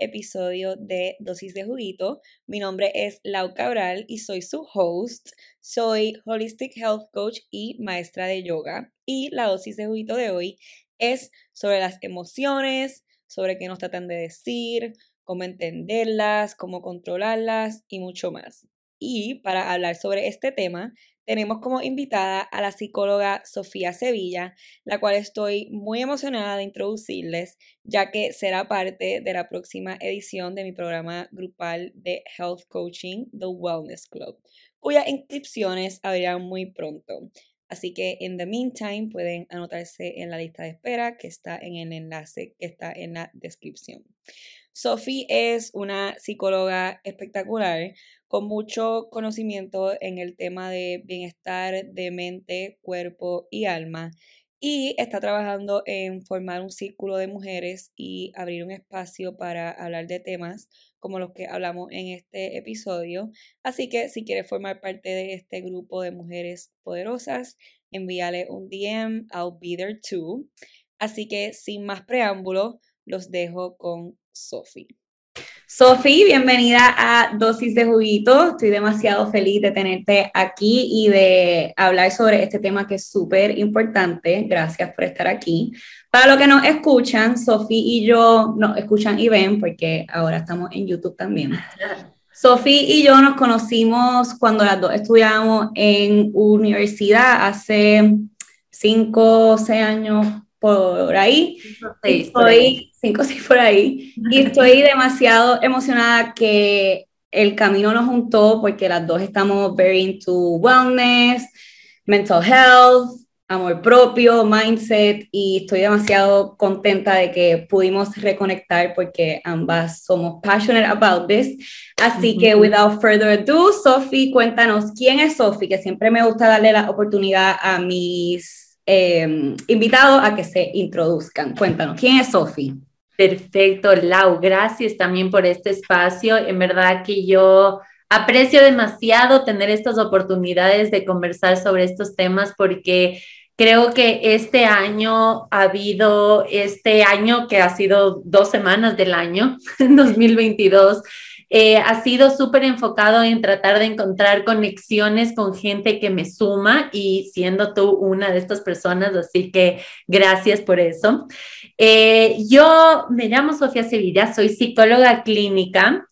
episodio de Dosis de Juguito. Mi nombre es Lau Cabral y soy su host. Soy Holistic Health Coach y maestra de yoga. Y la dosis de juguito de hoy es sobre las emociones, sobre qué nos tratan de decir, cómo entenderlas, cómo controlarlas y mucho más. Y para hablar sobre este tema, tenemos como invitada a la psicóloga Sofía Sevilla, la cual estoy muy emocionada de introducirles, ya que será parte de la próxima edición de mi programa grupal de Health Coaching, The Wellness Club, cuyas inscripciones abrirán muy pronto. Así que, en the meantime, pueden anotarse en la lista de espera que está en el enlace que está en la descripción. Sophie es una psicóloga espectacular con mucho conocimiento en el tema de bienestar de mente, cuerpo y alma. Y está trabajando en formar un círculo de mujeres y abrir un espacio para hablar de temas como los que hablamos en este episodio. Así que si quieres formar parte de este grupo de mujeres poderosas, envíale un DM, I'll be there too. Así que sin más preámbulo, los dejo con Sophie. Sofi, bienvenida a Dosis de Juguito. Estoy demasiado feliz de tenerte aquí y de hablar sobre este tema que es súper importante. Gracias por estar aquí. Para los que nos escuchan, Sofi y yo nos escuchan y ven porque ahora estamos en YouTube también. Sofi y yo nos conocimos cuando las dos estudiábamos en universidad hace cinco o seis años por ahí. Estoy, cinco o seis por ahí. Y estoy demasiado emocionada que el camino nos juntó porque las dos estamos very into wellness, mental health, amor propio, mindset y estoy demasiado contenta de que pudimos reconectar porque ambas somos passionate about this. Así que without further ado, Sophie, cuéntanos quién es Sophie, que siempre me gusta darle la oportunidad a mis Em, invitado a que se introduzcan. Cuéntanos, ¿quién es Sofi? Perfecto, Lau, gracias también por este espacio. En verdad que yo aprecio demasiado tener estas oportunidades de conversar sobre estos temas porque creo que este año ha habido, este año que ha sido dos semanas del año, 2022, eh, ha sido súper enfocado en tratar de encontrar conexiones con gente que me suma y siendo tú una de estas personas, así que gracias por eso. Eh, yo me llamo Sofía Sevilla, soy psicóloga clínica.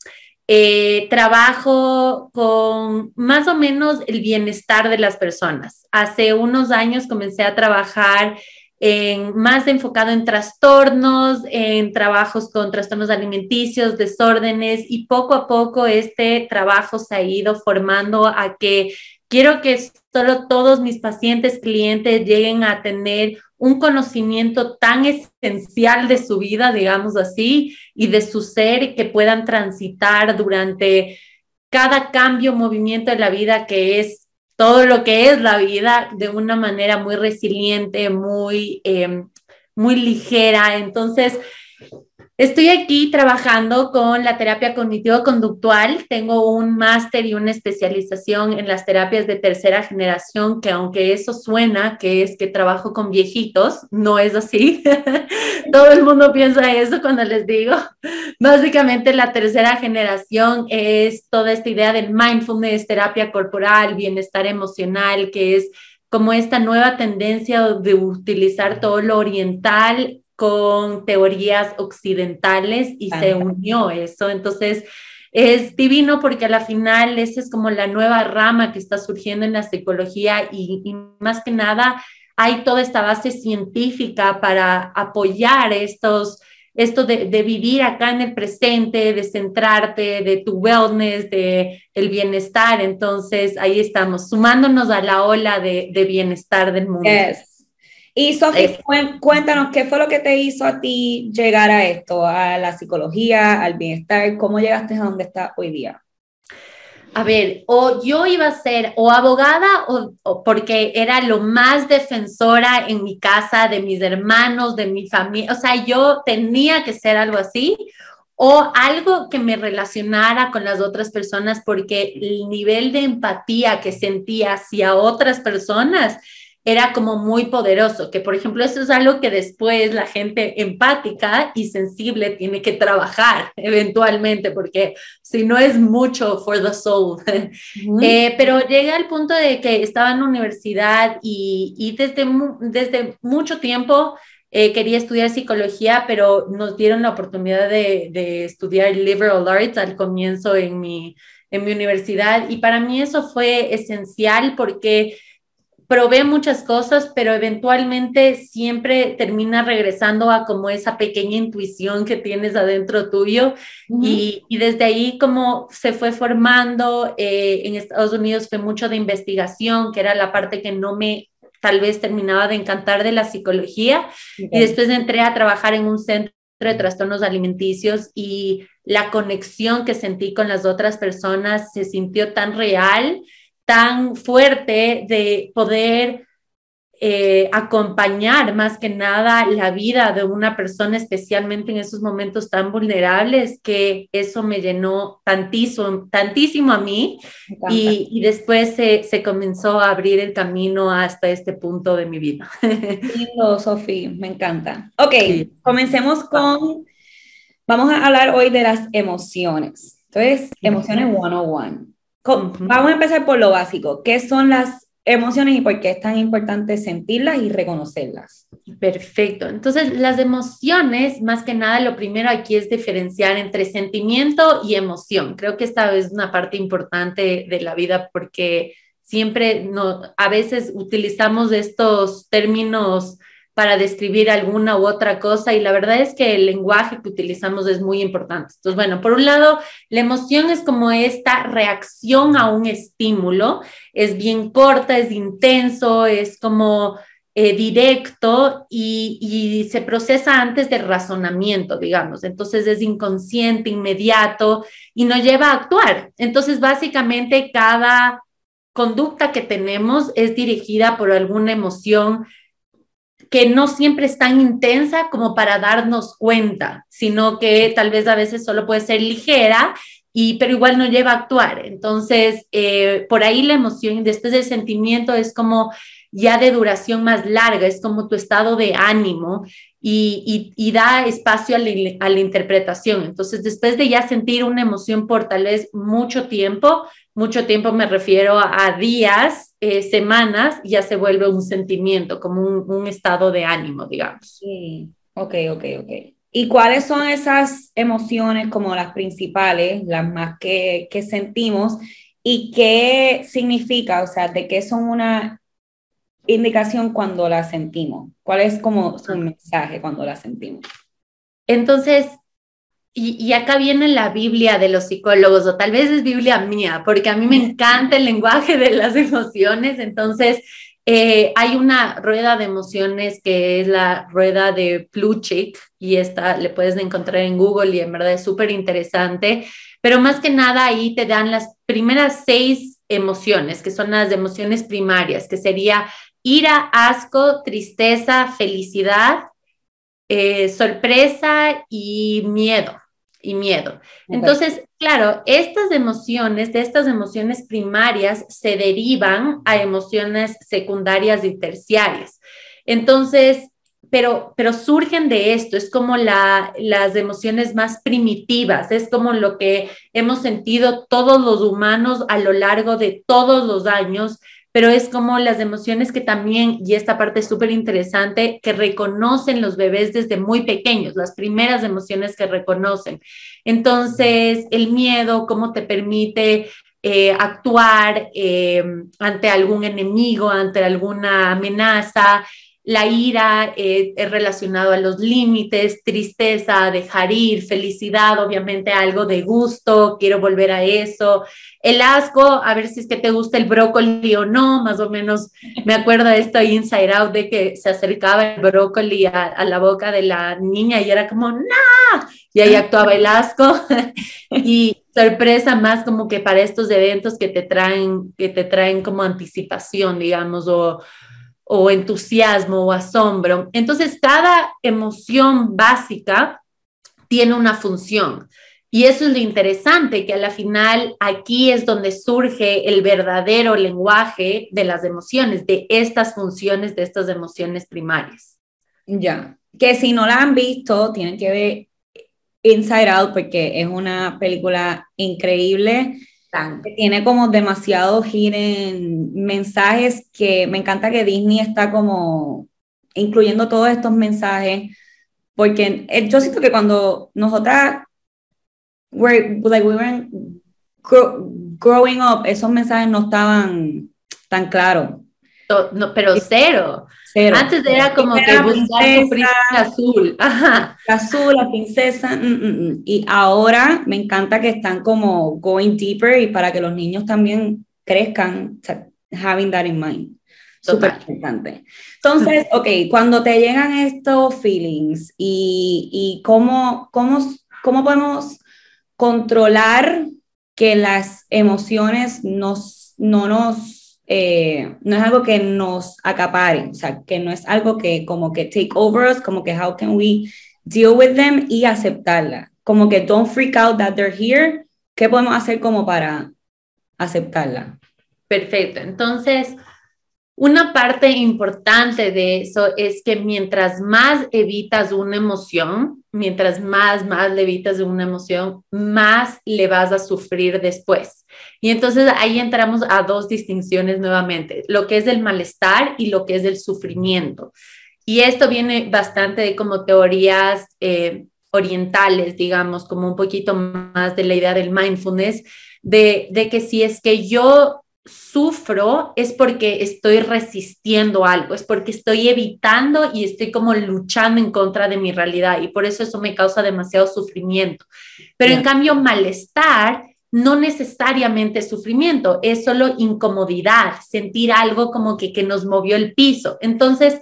Eh, trabajo con más o menos el bienestar de las personas. Hace unos años comencé a trabajar más enfocado en trastornos, en trabajos con trastornos alimenticios, desórdenes y poco a poco este trabajo se ha ido formando a que quiero que solo todos mis pacientes, clientes lleguen a tener un conocimiento tan esencial de su vida, digamos así, y de su ser que puedan transitar durante cada cambio, movimiento de la vida que es todo lo que es la vida de una manera muy resiliente, muy, em, muy ligera. Entonces, Estoy aquí trabajando con la terapia cognitivo-conductual. Tengo un máster y una especialización en las terapias de tercera generación, que aunque eso suena que es que trabajo con viejitos, no es así. Todo el mundo piensa eso cuando les digo. Básicamente la tercera generación es toda esta idea del mindfulness, terapia corporal, bienestar emocional, que es como esta nueva tendencia de utilizar todo lo oriental con teorías occidentales y se unió eso. Entonces, es divino porque a la final esa es como la nueva rama que está surgiendo en la psicología y, más que nada hay toda esta base científica para apoyar estos, esto de, vivir acá en el presente, de centrarte, de tu wellness, de el bienestar. Entonces ahí estamos, sumándonos a la ola de, bienestar del mundo. Y Sofía, cuéntanos qué fue lo que te hizo a ti llegar a esto, a la psicología, al bienestar, cómo llegaste a donde estás hoy día. A ver, o yo iba a ser o abogada o, porque era lo más defensora en mi casa de mis hermanos, de mi familia, o sea, yo tenía que ser algo así o algo que me relacionara con las otras personas porque el nivel de empatía que sentía hacia otras personas era como muy poderoso, que por ejemplo eso es algo que después la gente empática y sensible tiene que trabajar eventualmente, porque si no es mucho for the soul. Eh, pero llega al punto de que estaba en la universidad y, y desde, desde mucho tiempo eh, quería estudiar psicología, pero nos dieron la oportunidad de, de estudiar liberal arts al comienzo en mi, en mi universidad y para mí eso fue esencial porque probé muchas cosas, pero eventualmente siempre termina regresando a como esa pequeña intuición que tienes adentro tuyo. Y, y, desde ahí como se fue formando, eh, en Estados Unidos fue mucho de investigación, que era la parte que no me tal vez terminaba de encantar de la psicología. Y después entré a trabajar en un centro de trastornos alimenticios y la conexión que sentí con las otras personas se sintió tan real tan fuerte de poder eh, acompañar más que nada la vida de una persona, especialmente en esos momentos tan vulnerables, que eso me llenó tantísimo, tantísimo a mí y, y, después se, se, comenzó a abrir el camino hasta este punto de mi vida. Lindo, Sofía, me encanta. Ok, comencemos con, vamos a hablar hoy de las emociones. Entonces, emociones 101. Vamos a empezar por lo básico. ¿Qué son las emociones y por qué es tan importante sentirlas y reconocerlas? Perfecto. Entonces, las emociones, más que nada, lo primero aquí es diferenciar entre sentimiento y emoción. Creo que esta es una parte importante de la vida porque siempre no, a veces utilizamos estos términos para describir alguna u otra cosa y la verdad es que el lenguaje que utilizamos es muy importante. Entonces, bueno, por un lado, la emoción es como esta reacción a un estímulo, es bien corta, es intenso, es como eh, directo y, y, se procesa antes del razonamiento, digamos. Entonces es inconsciente, inmediato y nos lleva a actuar. Entonces, básicamente, cada conducta que tenemos es dirigida por alguna emoción que no siempre es tan intensa como para darnos cuenta, sino que tal vez a veces solo puede ser ligera, y, pero igual no lleva a actuar. Entonces, eh, por ahí la emoción, después del sentimiento es como ya de duración más larga, es como tu estado de ánimo y, y, da espacio a la, a la, interpretación. Entonces, después de ya sentir una emoción por tal vez mucho tiempo, mucho tiempo me refiero a días, eh, semanas, ya se vuelve un sentimiento, como un, un, estado de ánimo, digamos. Sí, ok, ok, ok. ¿Y cuáles son esas emociones como las principales, las más que, que sentimos? ¿Y qué significa? O sea, ¿de qué son una indicación cuando la sentimos? ¿Cuál es como su mensaje cuando la sentimos? Entonces, y, acá viene la Biblia de los psicólogos, o tal vez es Biblia mía, porque a mí me encanta el lenguaje de las emociones. Entonces, eh, hay una rueda de emociones que es la rueda de Plutchik, y esta le puedes encontrar en Google y en verdad es súper interesante. Pero más que nada ahí te dan las primeras seis emociones, que son las emociones primarias, que sería ira, asco, tristeza, felicidad, eh, sorpresa y miedo y miedo. Entonces, claro, estas emociones, de estas emociones primarias, se derivan a emociones secundarias y terciarias. Entonces, pero, pero surgen de esto, es como la, las emociones más primitivas, es como lo que hemos sentido todos los humanos a lo largo de todos los años pero es como las emociones que también, y esta parte es súper interesante, que reconocen los bebés desde muy pequeños, las primeras emociones que reconocen. Entonces, el miedo, cómo te permite eh, actuar eh, ante algún enemigo, ante alguna amenaza, la ira eh, es relacionado a los límites, tristeza, dejar ir, felicidad, obviamente algo de gusto, quiero volver a eso. El asco, a ver si es que te gusta el brócoli o no, más o menos me acuerdo de esto Inside Out de que se acercaba el brócoli a, la boca de la niña y era como, ¡no! Y ahí actuaba el asco. y sorpresa más como que para estos eventos que te traen, que te traen como anticipación, digamos, o o entusiasmo o asombro. Entonces, cada emoción básica tiene una función Y eso es lo interesante, que a la final aquí es donde surge el verdadero lenguaje de las emociones, de estas funciones, de estas emociones primarias. Ya, que si no la han visto, tienen que ver Inside Out porque es una película increíble. Tiene como demasiado hidden mensajes que me encanta que Disney está como incluyendo todos estos mensajes porque eh, yo siento que cuando nosotras were, like we were growing up, esos mensajes no estaban tan claros. No, pero cero. Antes era como que buscar tu príncipe azul. Ajá. azul, la princesa. Mm, mm, mm. Y ahora me encanta que están como going deeper y para que los niños también crezcan, having that in mind. Súper importante. Entonces, ok, cuando te llegan estos feelings y, y cómo, cómo, cómo podemos controlar que las emociones nos, no nos, eh, no es algo que nos acapare, o sea, que no es algo que como que take over us, como que how can we deal with them y aceptarla, como que don't freak out that they're here, ¿qué podemos hacer como para aceptarla? Perfecto, entonces una parte importante de eso es que mientras más evitas una emoción, mientras más, más le evitas una emoción, más le vas a sufrir después. Y entonces ahí entramos a dos distinciones nuevamente, lo que es el malestar y lo que es el sufrimiento. Y esto viene bastante de como teorías eh, orientales, digamos, como un poquito más de la idea del mindfulness, de, de que si es que yo sufro es porque estoy resistiendo algo, es porque estoy evitando y estoy como luchando en contra de mi realidad y por eso eso me causa demasiado sufrimiento. Pero en cambio, malestar no necesariamente sufrimiento, es solo incomodidad, sentir algo como que, que nos movió el piso. Entonces,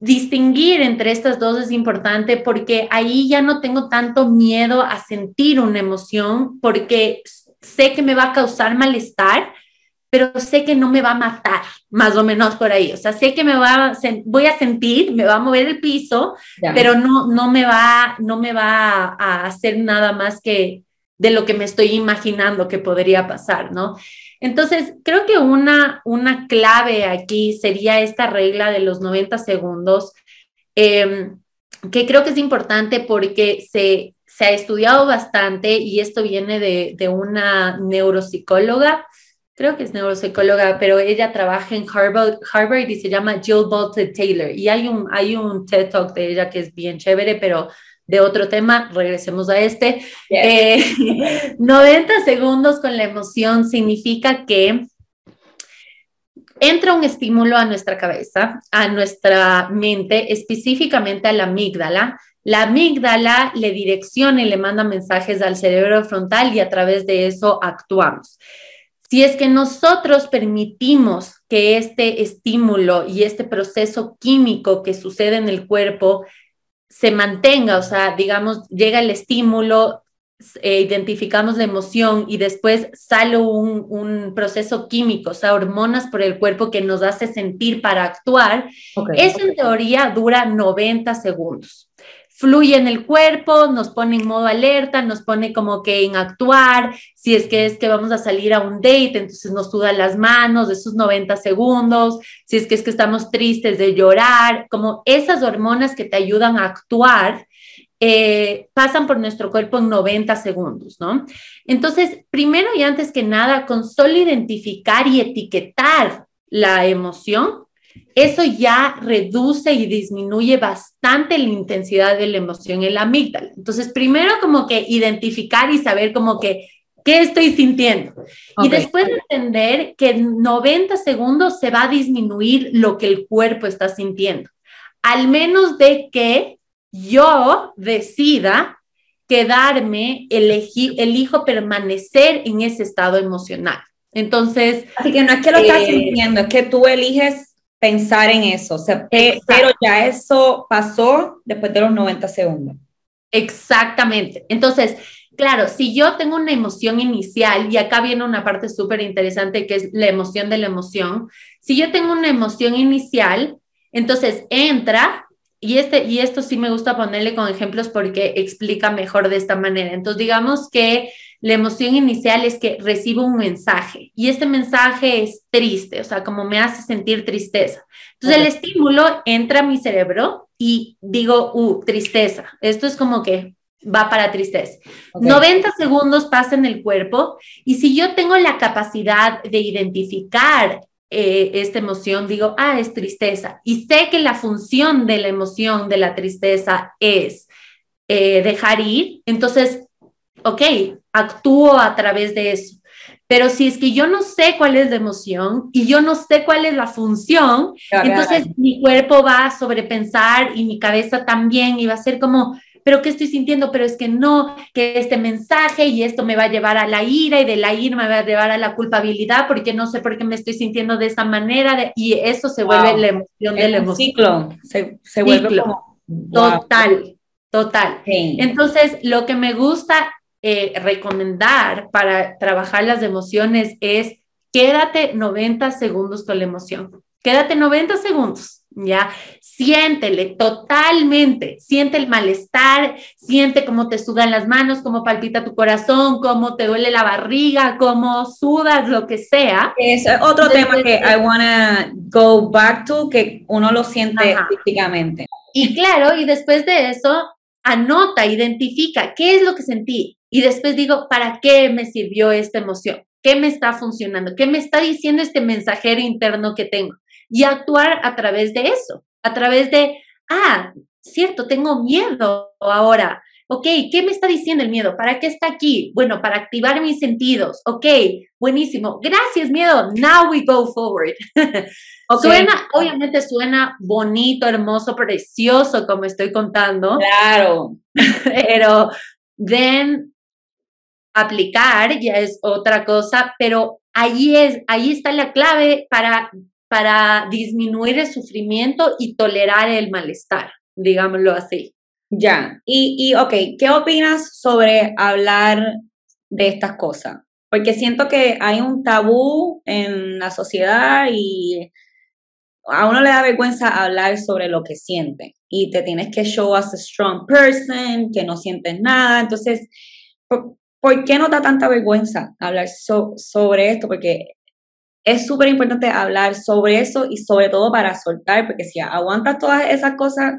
distinguir entre estas dos es importante porque ahí ya no tengo tanto miedo a sentir una emoción porque sé que me va a causar malestar, pero sé que no me va a matar, más o menos por ahí. O sea, sé que me va a, voy a sentir, me va a mover el piso, pero no, no, me va, no me va a hacer nada más que de lo que me estoy imaginando que podría pasar, ¿no? Entonces, creo que una, una clave aquí sería esta regla de los 90 segundos, em, que creo que es importante porque se, se ha estudiado bastante y esto viene de, de una neuropsicóloga creo que es neuropsicóloga, pero ella trabaja en Harvard, Harvard y se llama Jill Bolte Taylor. Y hay un, hay un TED Talk de ella que es bien chévere, pero de otro tema, regresemos a este. 90 eh, segundos con la emoción significa que entra un estímulo a nuestra cabeza, a nuestra mente, específicamente a la amígdala. La amígdala le direcciona y le manda mensajes al cerebro frontal y a través de eso actuamos. Si es que nosotros permitimos que este estímulo y este proceso químico que sucede en el cuerpo se mantenga, o sea, digamos, llega el estímulo, eh, identificamos la emoción y después sale un, proceso químico, o sea, hormonas por el cuerpo que nos hace sentir para actuar, eso en teoría dura 90 segundos fluye en el cuerpo, nos pone en modo alerta, nos pone como que en actuar, si es que es que vamos a salir a un date, entonces nos sudan las manos de esos 90 segundos, si es que es que estamos tristes de llorar, como esas hormonas que te ayudan a actuar. Eh, pasan por nuestro cuerpo en 90 segundos, ¿no? Entonces, primero y antes que nada, con solo identificar y etiquetar la emoción, eso ya reduce y disminuye bastante la intensidad de la emoción en la amígdala. Entonces, primero como que identificar y saber como que qué estoy sintiendo. Y después entender que en 90 segundos se va a disminuir lo que el cuerpo está sintiendo. Al menos de que yo decida quedarme, elegir, elijo permanecer en ese estado emocional. Entonces. Así que no es que lo estás eh, sintiendo, es que tú eliges pensar en eso, pero ya eso pasó después de los 90 segundos. Exactamente. Entonces, claro, si yo tengo una emoción inicial, y acá viene una parte súper interesante que es la emoción de la emoción, si yo tengo una emoción inicial, entonces entra y, este, y esto sí me gusta ponerle con ejemplos porque explica mejor de esta manera. Entonces, digamos que la emoción inicial es que recibo un mensaje y este mensaje es triste, o sea, como me hace sentir tristeza. Entonces, el estímulo entra a mi cerebro y digo, uh, tristeza. Esto es como que va para tristeza. 90 segundos pasa en el cuerpo y si yo tengo la capacidad de identificar eh, esta emoción, digo, ah, es tristeza. Y sé que la función de la emoción, de la tristeza, es eh, dejar ir. Entonces, ok, actúo a través de eso. Pero si es que yo no sé cuál es la emoción y yo no sé cuál es la función, entonces mi cuerpo va a sobrepensar y mi cabeza también y va a ser como, pero ¿qué estoy sintiendo? Pero es que no, que este mensaje y esto me va a llevar a la ira y de la ira me va a llevar a la culpabilidad porque no sé por qué me estoy sintiendo de esa manera y eso se vuelve la emoción del emoción. Ciclo, se, se vuelve como... Total, total. Entonces, lo que me gusta eh, recomendar para trabajar las emociones es quédate 90 segundos con la emoción. Quédate 90 segundos, ¿ya? Siéntele totalmente, siente el malestar, siente cómo te sudan las manos, cómo palpita tu corazón, cómo te duele la barriga, cómo sudas, lo que sea. Es otro tema que I wanna go back to, que uno lo siente físicamente. Y claro, y después de eso, anota, identifica qué es lo que sentí, y después digo, ¿para qué me sirvió esta emoción? ¿Qué me está funcionando? ¿Qué me está diciendo este mensajero interno que tengo? Y actuar a través de eso, a través de, ah, cierto, tengo miedo ahora. Ok, ¿qué me está diciendo el miedo? ¿Para qué está aquí? Bueno, para activar mis sentidos. Ok, buenísimo. Gracias, miedo. Now we go forward. Suena, obviamente suena bonito, hermoso, precioso, como estoy contando. Claro. Pero then aplicar ya es otra cosa, pero ahí, es, ahí está la clave para, para disminuir el sufrimiento y tolerar el malestar, digámoslo así. Ya, y, y ok, ¿qué opinas sobre hablar de estas cosas? Porque siento que hay un tabú en la sociedad y a uno le da vergüenza hablar sobre lo que siente y te tienes que show as a strong person, que no sientes nada. Entonces, ¿Por qué no da tanta vergüenza hablar sobre esto? Porque es súper importante hablar sobre eso y sobre todo para soltar, porque si aguantas todas esas cosas,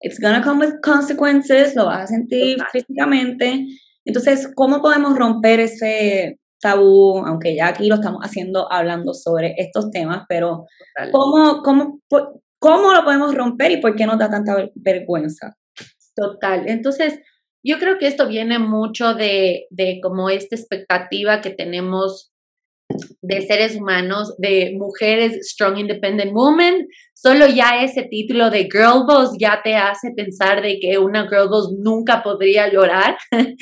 it's gonna come with consequences, lo vas a sentir físicamente. Entonces, ¿cómo podemos romper ese tabú, aunque ya aquí lo estamos haciendo hablando sobre estos temas, pero ¿cómo, cómo, cómo lo podemos romper y por qué nos da tanta vergüenza? Total. Entonces, yo creo que esto viene mucho de, de como esta expectativa que tenemos de seres humanos, de mujeres strong independent women, solo ya ese título de girl boss ya te hace pensar de que una girl boss nunca podría llorar.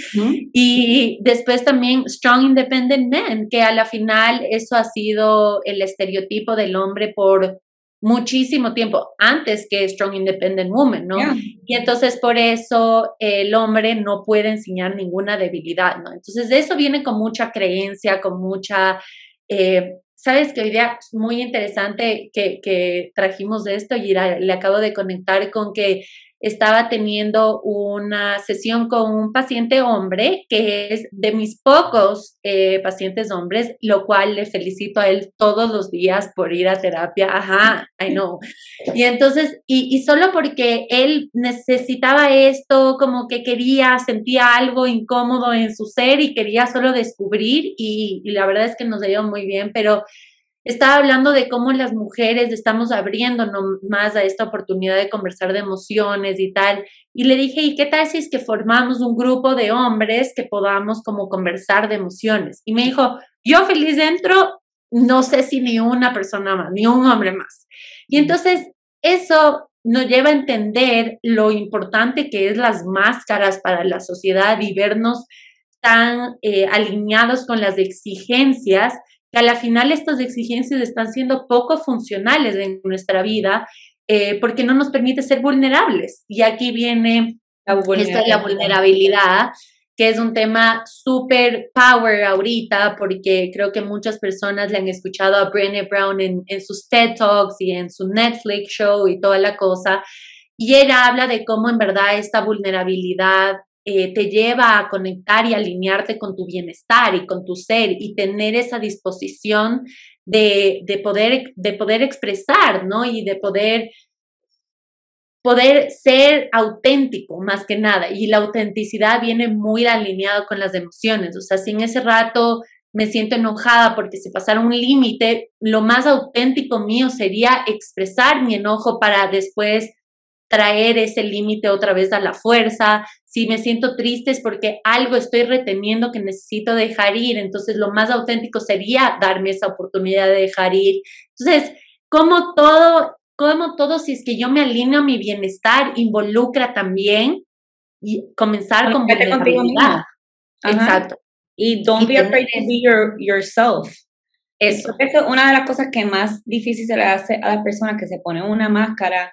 y después también strong independent men, que a la final eso ha sido el estereotipo del hombre por muchísimo tiempo antes que Strong Independent Woman, ¿no? Y entonces por eso el hombre no puede enseñar ninguna debilidad, ¿no? Entonces de eso viene con mucha creencia, con mucha... Eh, Sabes que hoy día es muy interesante que, que trajimos de esto y le acabo de conectar con que estaba teniendo una sesión con un paciente hombre, que es de mis pocos eh, pacientes hombres, lo cual le felicito a él todos los días por ir a terapia. Ajá, I know. Y entonces, y, solo porque él necesitaba esto, como que quería, sentía algo incómodo en su ser y quería solo descubrir, y, y la verdad es que nos dio muy bien, pero estaba hablando de cómo las mujeres estamos abriendo más a esta oportunidad de conversar de emociones y tal. Y le dije, ¿y qué tal si es que formamos un grupo de hombres que podamos como conversar de emociones? Y me dijo, yo feliz dentro, no sé si ni una persona más, ni un hombre más. Y entonces eso nos lleva a entender lo importante que es las máscaras para la sociedad y vernos tan eh, alineados con las exigencias que a la final estas exigencias están siendo poco funcionales en nuestra vida eh, porque no nos permite ser vulnerables. Y aquí viene la vulnerabilidad, la vulnerabilidad que es un tema súper power ahorita, porque creo que muchas personas le han escuchado a Brené Brown en, en sus TED Talks y en su Netflix show y toda la cosa. Y ella habla de cómo en verdad esta vulnerabilidad eh, te lleva a conectar y alinearte con tu bienestar y con tu ser y tener esa disposición de, de, poder, de poder expresar, ¿no? Y de poder, poder ser auténtico más que nada. Y la autenticidad viene muy alineado con las emociones. O sea, si en ese rato me siento enojada porque se pasaron un límite, lo más auténtico mío sería expresar mi enojo para después traer ese límite otra vez a la fuerza. Si me siento triste es porque algo estoy reteniendo que necesito dejar ir. Entonces, lo más auténtico sería darme esa oportunidad de dejar ir. Entonces, como todo, como todo, si es que yo me alineo a mi bienestar, involucra también y comenzar con vulnerabilidad. Exacto. Y don't be afraid to be your, yourself. Eso. es una de las cosas que más difícil se le hace a las personas que se ponen una máscara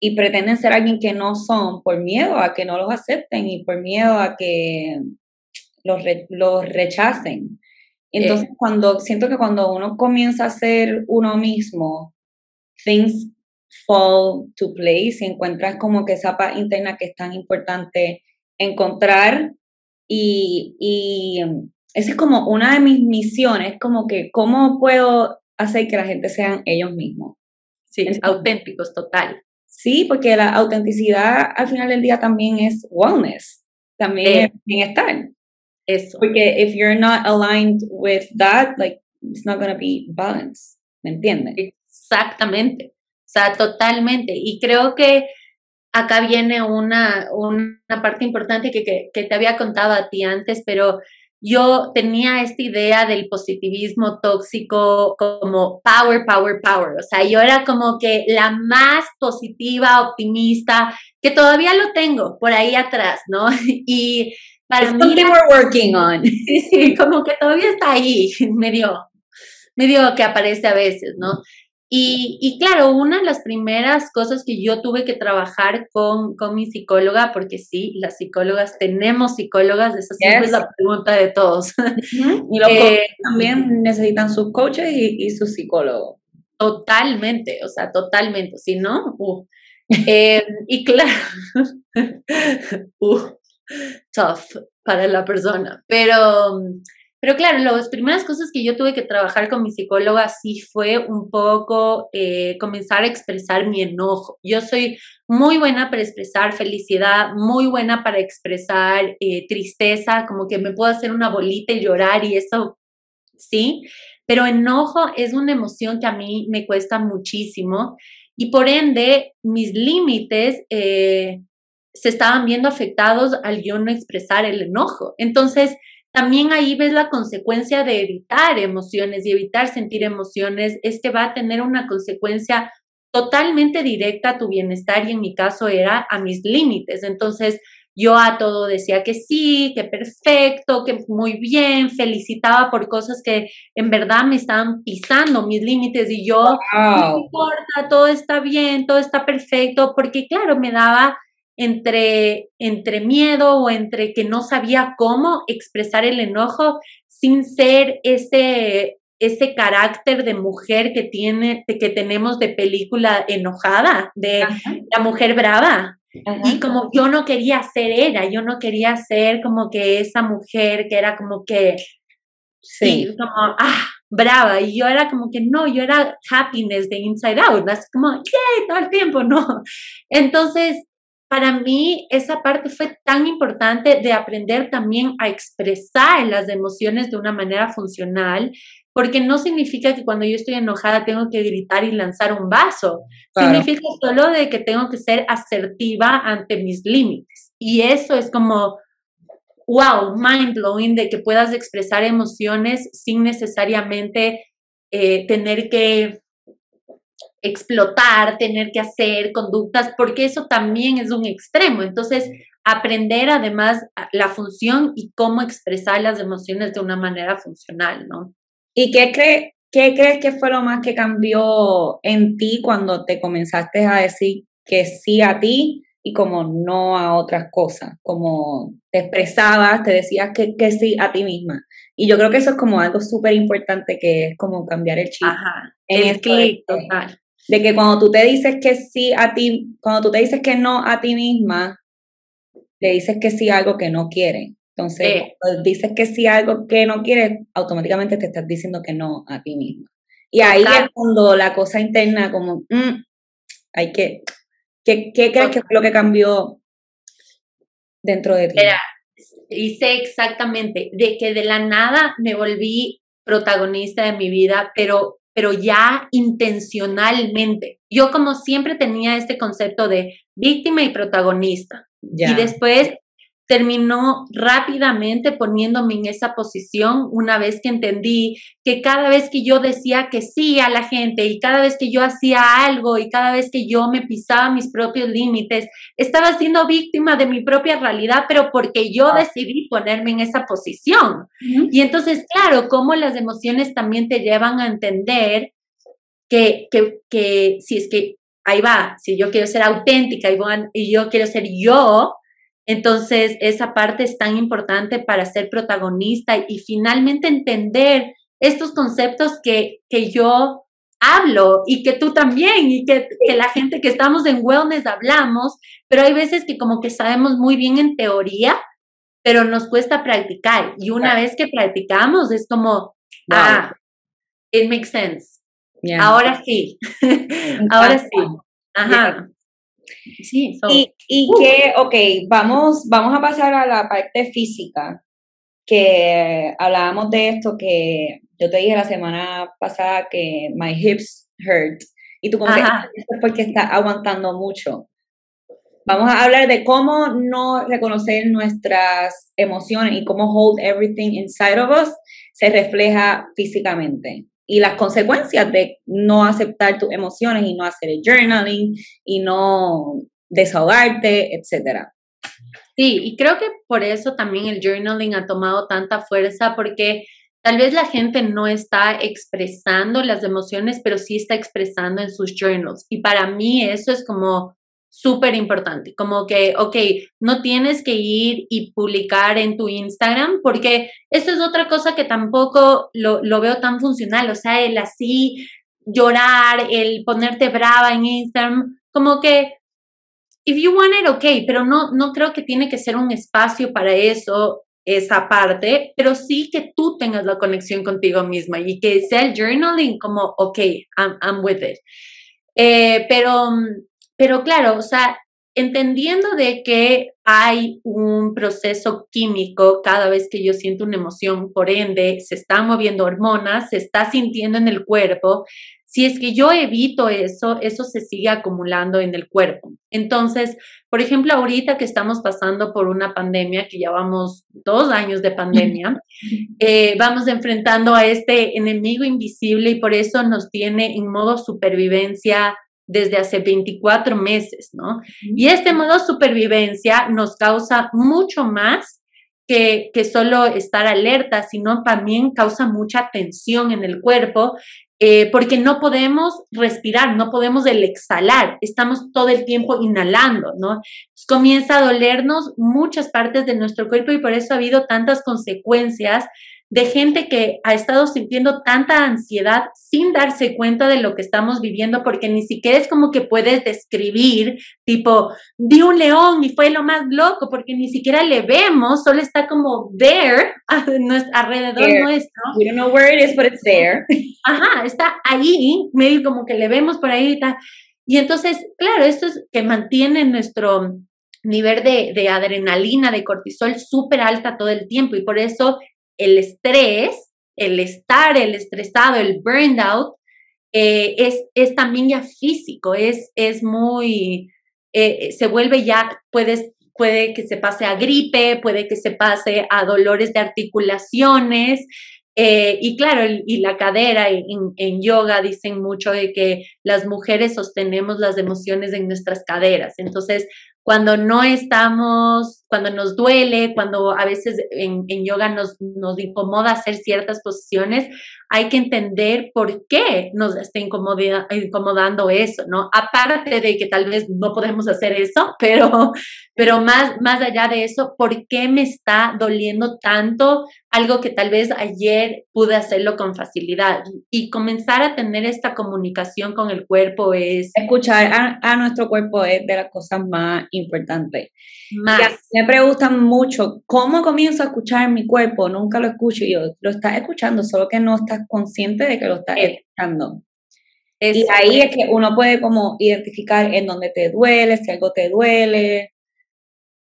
y pretenden ser alguien que no son por miedo a que no los acepten y por miedo a que los, los rechacen. Entonces, eh. cuando siento que cuando uno comienza a ser uno mismo, things fall to place y encuentras como que esa paz interna que es tan importante encontrar y, y esa es como una de mis misiones, como que cómo puedo hacer que la gente sean ellos mismos. Sí, auténticos, total. Sí, porque la autenticidad al final del día también es wellness, también eh, es bienestar. Eso. Porque if you're not aligned with that, like it's not going to be balance, ¿me entiendes? Exactamente, o sea, totalmente. Y creo que acá viene una, una parte importante que, que, que te había contado a ti antes, pero yo tenía esta idea del positivismo tóxico como power, power, power. O sea, yo era como que la más positiva, optimista, que todavía lo tengo por ahí atrás, ¿no? Y para mí... we're working on. Sí, sí, como que todavía está ahí, medio, medio que aparece a veces, ¿no? Y, y, claro, una de las primeras cosas que yo tuve que trabajar con, con mi psicóloga, porque sí, las psicólogas tenemos psicólogas, esa siempre es la pregunta de todos. Y los eh, también necesitan sus coaches y, y sus psicólogos. Totalmente, o sea, totalmente. Si no, uh. eh, y claro, uh, tough para la persona. Pero pero claro, las primeras cosas que yo tuve que trabajar con mi psicóloga sí fue un poco eh, comenzar a expresar mi enojo. Yo soy muy buena para expresar felicidad, muy buena para expresar eh, tristeza, como que me puedo hacer una bolita y llorar y eso, sí, pero enojo es una emoción que a mí me cuesta muchísimo y por ende mis límites eh, se estaban viendo afectados al yo no expresar el enojo. Entonces, también ahí ves la consecuencia de evitar emociones y evitar sentir emociones, es que va a tener una consecuencia totalmente directa a tu bienestar y en mi caso era a mis límites. Entonces yo a todo decía que sí, que perfecto, que muy bien, felicitaba por cosas que en verdad me estaban pisando mis límites y yo, no importa, todo está bien, todo está perfecto, porque claro, me daba entre, entre miedo o entre que no sabía cómo expresar el enojo sin ser ese, ese carácter de mujer que tiene, que tenemos de película enojada, de la mujer brava. Y como yo no quería ser ella, yo no quería ser como que esa mujer que era como que, sí, como, ah, brava. Y yo era como que no, yo era happiness de inside out, así como, yay, todo el tiempo, no. Entonces, para mí esa parte fue tan importante de aprender también a expresar las emociones de una manera funcional, porque no significa que cuando yo estoy enojada tengo que gritar y lanzar un vaso. Significa solo de que tengo que ser asertiva ante mis límites. Y eso es como, wow, mind blowing de que puedas expresar emociones sin necesariamente eh, tener que explotar, tener que hacer conductas, porque eso también es un extremo. Entonces, aprender además la función y cómo expresar las emociones de una manera funcional, ¿no? ¿Y qué, cree, qué crees que fue lo más que cambió en ti cuando te comenzaste a decir que sí a ti y como no a otras cosas? Como te expresabas, te decías que, que sí a ti misma. Y yo creo que eso es como algo súper importante que es como cambiar el chip. Ajá, el clic total de que cuando tú te dices que sí a ti, cuando tú te dices que no a ti misma, le dices que sí a algo que no quiere. Entonces, cuando dices que sí a algo que no quieres, automáticamente te estás diciendo que no a ti misma. Y ahí es cuando la cosa interna como, mm, hay que, ¿qué, qué crees que fue lo que cambió dentro de ti? Mira, hice exactamente, de que de la nada me volví protagonista de mi vida, pero pero ya intencionalmente. Yo como siempre tenía este concepto de víctima y protagonista. Y después terminó rápidamente poniéndome en esa posición una vez que entendí que cada vez que yo decía que sí a la gente y cada vez que yo hacía algo y cada vez que yo me pisaba mis propios límites, estaba siendo víctima de mi propia realidad, pero porque yo decidí ponerme en esa posición. Y entonces, claro, cómo las emociones también te llevan a entender que, que, que si es que ahí va, si yo quiero ser auténtica y, y yo quiero ser yo, entonces, esa parte es tan importante para ser protagonista y, finalmente entender estos conceptos que, que yo hablo y que tú también y que, que, la gente que estamos en wellness hablamos, pero hay veces que como que sabemos muy bien en teoría, pero nos cuesta practicar. Y una vez que practicamos es como, ah, it makes sense. Ahora sí, ahora sí. Ajá. Sí, y, y uh. que, ok, vamos, vamos a pasar a la parte física, que hablábamos de esto, que yo te dije la semana pasada que my hips hurt, y tú es porque está aguantando mucho. Vamos a hablar de cómo no reconocer nuestras emociones y cómo hold everything inside of us se refleja físicamente y las consecuencias de no aceptar tus emociones y no hacer el journaling y no desahogarte, etcétera. Sí, y creo que por eso también el journaling ha tomado tanta fuerza porque tal vez la gente no está expresando las emociones, pero sí está expresando en sus journals. Y para mí eso es como súper importante, como que, ok, no tienes que ir y publicar en tu Instagram, porque eso es otra cosa que tampoco lo, lo veo tan funcional, o sea, el así llorar, el ponerte brava en Instagram, como que, if you want it, ok, pero no, no creo que tiene que ser un espacio para eso, esa parte, pero sí que tú tengas la conexión contigo misma y que sea el journaling como, ok, I'm, I'm with it. Eh, pero pero claro, o sea, entendiendo de que hay un proceso químico cada vez que yo siento una emoción, por ende, se están moviendo hormonas, se está sintiendo en el cuerpo. Si es que yo evito eso, eso se sigue acumulando en el cuerpo. Entonces, por ejemplo, ahorita que estamos pasando por una pandemia, que ya vamos dos años de pandemia, eh, vamos enfrentando a este enemigo invisible y por eso nos tiene en modo supervivencia desde hace 24 meses, ¿no? Y este modo de supervivencia nos causa mucho más que, que, solo estar alerta, sino también causa mucha tensión en el cuerpo, eh, porque no podemos respirar, no podemos el exhalar, estamos todo el tiempo inhalando, ¿no? comienza a dolernos muchas partes de nuestro cuerpo y por eso ha habido tantas consecuencias de gente que ha estado sintiendo tanta ansiedad sin darse cuenta de lo que estamos viviendo, porque ni siquiera es como que puedes describir, tipo, vi un león y fue lo más loco, porque ni siquiera le vemos, solo está como there, alrededor nuestro. We don't know where it is, but it's there. Ajá, está ahí, medio como que le vemos por ahí y tal. Y entonces, claro, esto es que mantiene nuestro nivel de, de adrenalina, de cortisol súper alta todo el tiempo y por eso el estrés, el estar, el estresado, el burnout, eh, es, es, también ya físico, es, es muy, eh, se vuelve ya, puedes, puede que se pase a gripe, puede que se pase a dolores de articulaciones. Eh, y claro, y la cadera en, en, yoga dicen mucho de que las mujeres sostenemos las emociones en nuestras caderas. Entonces, cuando no estamos cuando nos duele, cuando a veces en, en yoga nos, nos incomoda hacer ciertas posiciones, hay que entender por qué nos está incomodando eso, ¿no? Aparte de que tal vez no podemos hacer eso, pero, pero más, más allá de eso, ¿por qué me está doliendo tanto algo que tal vez ayer pude hacerlo con facilidad? Y comenzar a tener esta comunicación con el cuerpo es... Escuchar a, a nuestro cuerpo es de las cosas más importantes. Más. Me preguntan mucho, ¿cómo comienzo a escuchar mi cuerpo? Nunca lo escucho. Y yo, lo estás escuchando, solo que no estás consciente de que lo estás escuchando. y ahí es que uno puede como identificar en dónde te duele, si algo te duele,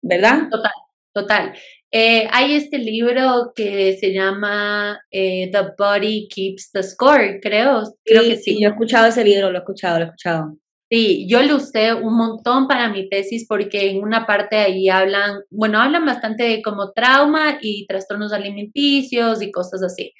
¿verdad? Total, total. Eh, hay este libro que se llama eh, The Body Keeps the Score, creo. Creo que sí. Yo he escuchado ese libro, lo he escuchado, lo he escuchado. Sí, yo lo usé un montón para mi tesis porque en una parte ahí hablan, bueno, hablan bastante de como trauma y trastornos alimenticios y cosas así.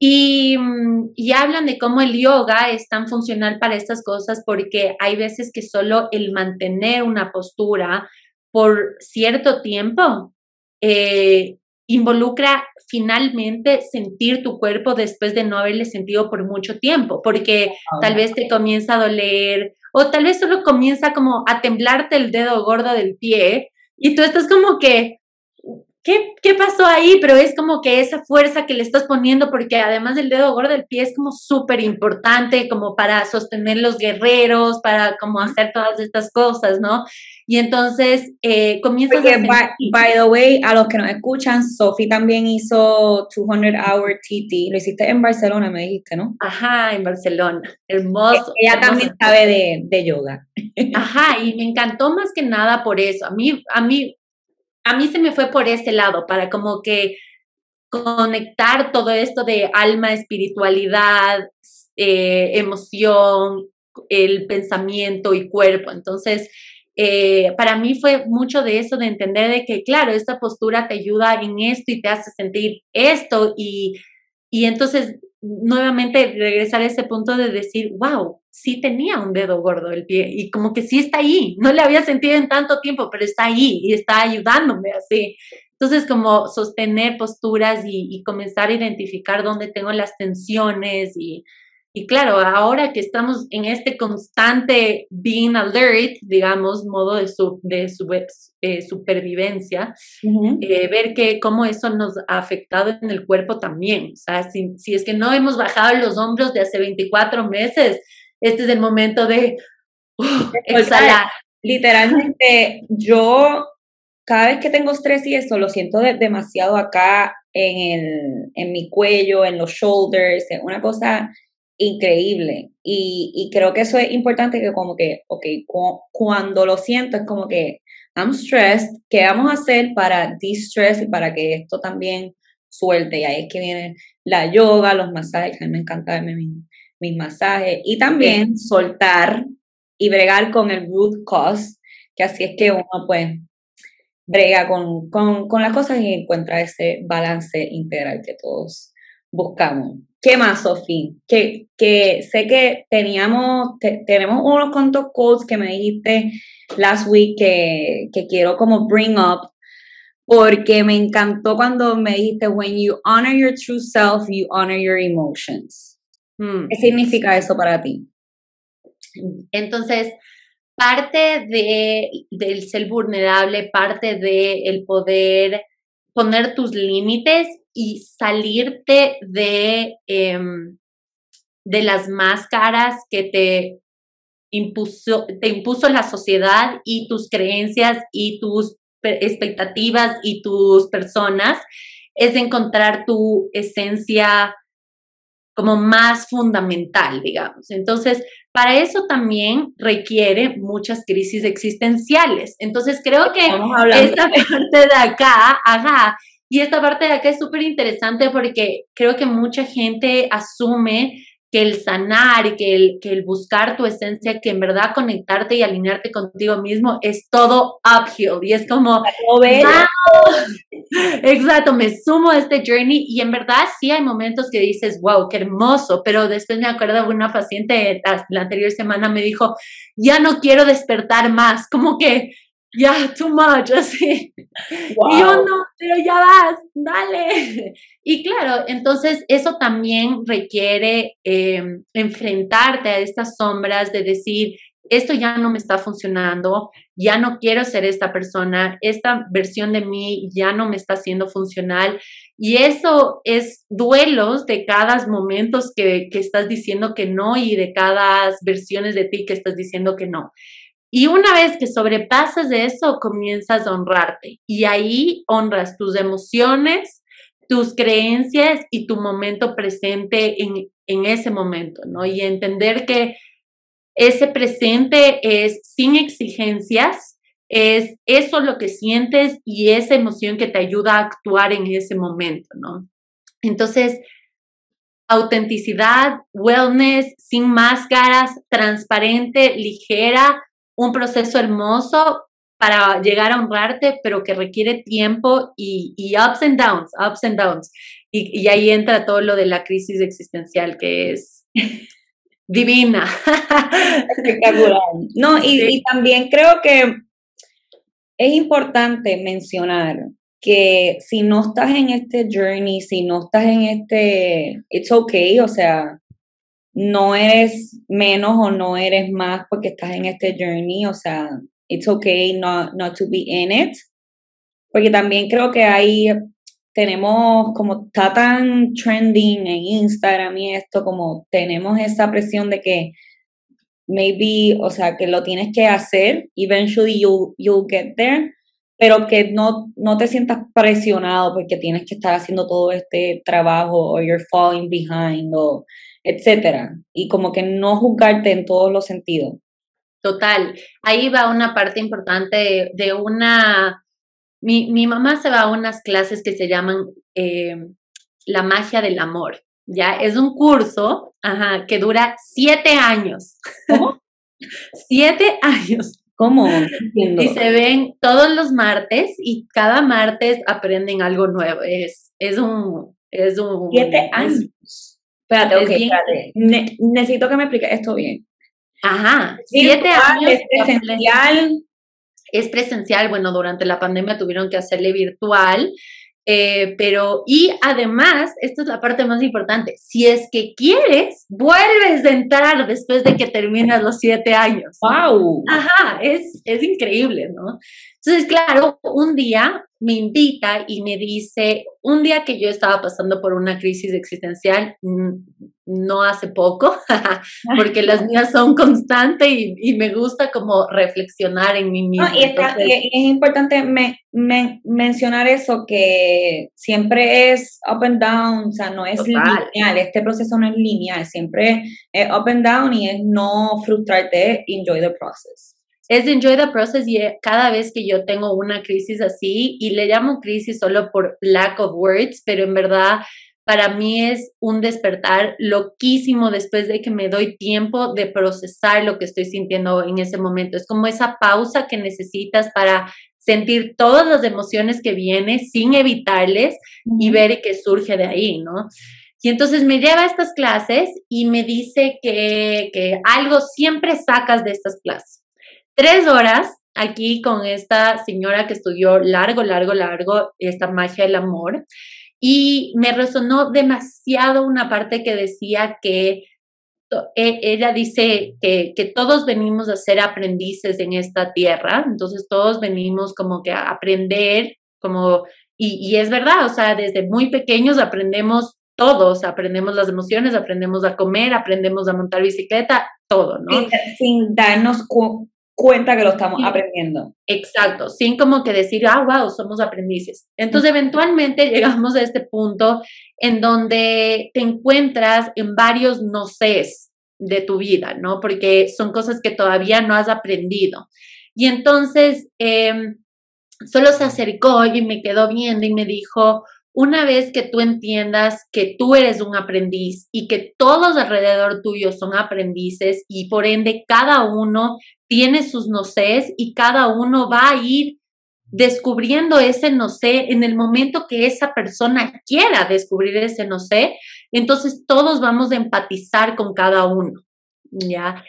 Y, mm, y, hablan de cómo el yoga es tan funcional para estas cosas porque hay veces que solo el mantener una postura por cierto tiempo eh, involucra finalmente sentir tu cuerpo después de no haberle sentido por mucho tiempo, porque tal vez te comienza a doler o tal vez solo comienza como a temblarte el dedo gordo del pie y tú estás como que, ¿qué, ¿qué pasó ahí? Pero es como que esa fuerza que le estás poniendo, porque además del dedo gordo del pie es como súper importante como para sostener los guerreros, para como hacer todas estas cosas, ¿no? Y entonces eh, comienzas a... By, the way, a los que nos escuchan, Sophie también hizo 200 Hour TT. Lo hiciste en Barcelona, me dijiste, ¿no? Ajá, en Barcelona. Hermoso. Ella también sabe de, de, yoga. Ajá, y me encantó más que nada por eso. A mí, a mí, a mí se me fue por ese lado, para como que conectar todo esto de alma, espiritualidad, eh, emoción, el pensamiento y cuerpo. Entonces, eh, para mí fue mucho de eso, de entender de que, claro, esta postura te ayuda en esto y te hace sentir esto y, y entonces nuevamente regresar a ese punto de decir, wow, sí tenía un dedo gordo el pie y como que sí está ahí, no le había sentido en tanto tiempo, pero está ahí y está ayudándome así. Entonces, como sostener posturas y, y comenzar a identificar dónde tengo las tensiones y, y claro, ahora que estamos en este constante being alert, digamos, modo de, su, de su, eh, supervivencia, eh, ver que cómo eso nos ha afectado en el cuerpo también. O sea, si, si, es que no hemos bajado los hombros de hace 24 meses, este es el momento de exhalar. Literalmente, yo cada vez que tengo estrés y eso, lo siento demasiado acá en, el, en mi cuello, en los shoulders, una cosa increíble. Y, y, creo que eso es importante que como que, ok, cuando lo siento es como que, I'm stressed, ¿qué vamos a hacer para de-stress y para que esto también suelte? Y ahí es que viene la yoga, los masajes, a mí me encanta verme mis, mis masajes. Y también soltar y bregar con el root cause, que así es que uno pues brega con, con, con las cosas y encuentra ese balance integral que todos buscamos. ¿Qué más, Sofía? Que, que sé que teníamos, tenemos unos cuantos quotes que me dijiste last week que, que quiero como bring up porque me encantó cuando me dijiste, when you honor your true self, you honor your emotions. Hmm. ¿Qué significa eso para ti? Entonces, parte de, del ser vulnerable, parte del el poder poner tus límites y salirte de, em, de las máscaras que te impuso, te impuso la sociedad y tus creencias y tus expectativas y tus personas, es encontrar tu esencia como más fundamental, digamos. Entonces, para eso también requiere muchas crisis existenciales. Entonces, creo que esta parte de acá, ajá, y esta parte de acá es súper interesante porque creo que mucha gente asume que el sanar y que el, que el buscar tu esencia, que en verdad conectarte y alinearte contigo mismo es todo uphill. Y es como, exacto, me sumo a este journey. Y en verdad sí hay momentos que dices, wow, qué hermoso, pero después me acuerdo de una paciente la, la anterior semana me dijo, ya no quiero despertar más, como que ya, too much, así. Y yo no, pero ya vas, dale. Y claro, entonces eso también requiere em, enfrentarte a estas sombras de decir, esto ya no me está funcionando, ya no quiero ser esta persona, esta versión de mí ya no me está haciendo funcional. Y eso es duelos de cada momento que, que estás diciendo que no y de cada versiones de ti que estás diciendo que no. Y una vez que sobrepasas de eso, comienzas a honrarte. Y ahí honras tus emociones, tus creencias y tu momento presente en, en ese momento, ¿no? Y entender que ese presente es sin exigencias, es eso lo que sientes y esa emoción que te ayuda a actuar en ese momento, ¿no? Entonces, autenticidad, wellness, sin máscaras, transparente, ligera, un proceso hermoso para llegar a honrarte, pero que requiere tiempo y, ups and downs, ups and downs. Y, y, ahí entra todo lo de la crisis existencial, que es divina. Espectacular. No, y, y también creo que es importante mencionar que si no estás en este journey, si no estás en este, it's okay, o sea, no eres menos o no eres más porque estás en este journey, o sea, it's okay not, not to be in it, porque también creo que ahí tenemos, como está tan trending en Instagram y esto, como tenemos esa presión de que maybe, o sea, que lo tienes que hacer, eventually you, you'll get there, pero que no, no te sientas presionado porque tienes que estar haciendo todo este trabajo o you're falling behind o etcétera. Y como que no juzgarte en todos los sentidos. Total. Ahí va una parte importante de, una... Mi, mi, mamá se va a unas clases que se llaman eh, La magia del amor. Ya, es un curso ajá, que dura siete años. ¿Cómo? siete años. ¿Cómo? Y se ven todos los martes y cada martes aprenden algo nuevo. Es, es un... Es un siete años. Espérate, ok, espérate. necesito que me expliques esto bien. Ajá, siete años. Es presencial. Es presencial, bueno, durante la pandemia tuvieron que hacerle virtual, eh, pero, y además, esta es la parte más importante, si es que quieres, vuelves a entrar después de que terminas los siete años. ¡Wow! Ajá, es, es increíble, ¿no? Entonces, claro, un día me invita y me dice, un día que yo estaba pasando por una crisis existencial, no hace poco, porque las mías son constantes y, me gusta como reflexionar en mí misma. y, es importante mencionar eso, que siempre es up and down, o sea, no es lineal, este proceso no es lineal, siempre es up and down y es no frustrarte, enjoy the process es enjoy the process y eh, cada vez que yo tengo una crisis así, y le llamo crisis solo por lack of words, pero en verdad para mí es un despertar loquísimo después de que me doy tiempo de procesar lo que estoy sintiendo en ese momento. Es como esa pausa que necesitas para sentir todas las emociones que vienen sin evitarles y ver qué surge de ahí, ¿no? Y entonces me lleva a estas clases y me dice que, que algo siempre sacas de estas clases tres horas aquí con esta señora que estudió largo, largo, largo esta magia del amor. Y me resonó demasiado una parte que decía que e, ella dice que, que, todos venimos a ser aprendices en esta tierra, entonces todos venimos como que a aprender, como, y, es verdad, o sea, desde muy pequeños aprendemos todos, aprendemos las emociones, aprendemos a comer, aprendemos a montar bicicleta, todo, ¿no? Sin, sin darnos cuenta que lo estamos aprendiendo. Exacto, sin como que decir, ah, wow, somos aprendices. Entonces, eventualmente llegamos a este punto en donde te encuentras en varios no sés de tu vida, ¿no? Porque son cosas que todavía no has aprendido. Y entonces, em, solo se acercó y me quedó viendo y me dijo, una vez que tú entiendas que tú eres un aprendiz y que todos alrededor tuyo son aprendices y por ende cada uno tiene sus no sé y cada uno va a ir descubriendo ese no sé en el momento que esa persona quiera descubrir ese no sé, entonces todos vamos a empatizar con cada uno. ¿Ya?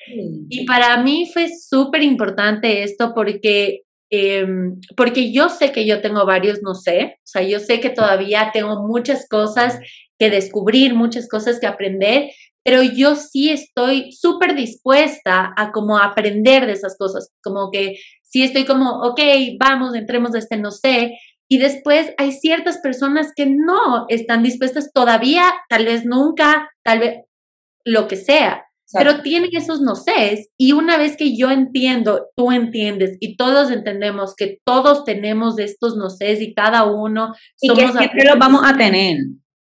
Y para mí fue súper importante esto porque Em, porque yo sé que yo tengo varios no sé, o sea, yo sé que todavía tengo muchas cosas que descubrir, muchas cosas que aprender, pero yo sí estoy súper dispuesta a como aprender de esas cosas, como que sí estoy como, ok, vamos, entremos a este no sé, y después hay ciertas personas que no están dispuestas todavía, tal vez nunca, tal vez lo que sea, pero tienen esos no sé. Y una vez que yo entiendo, tú entiendes y todos entendemos que todos tenemos estos no sé y cada uno y que siempre los vamos a tener.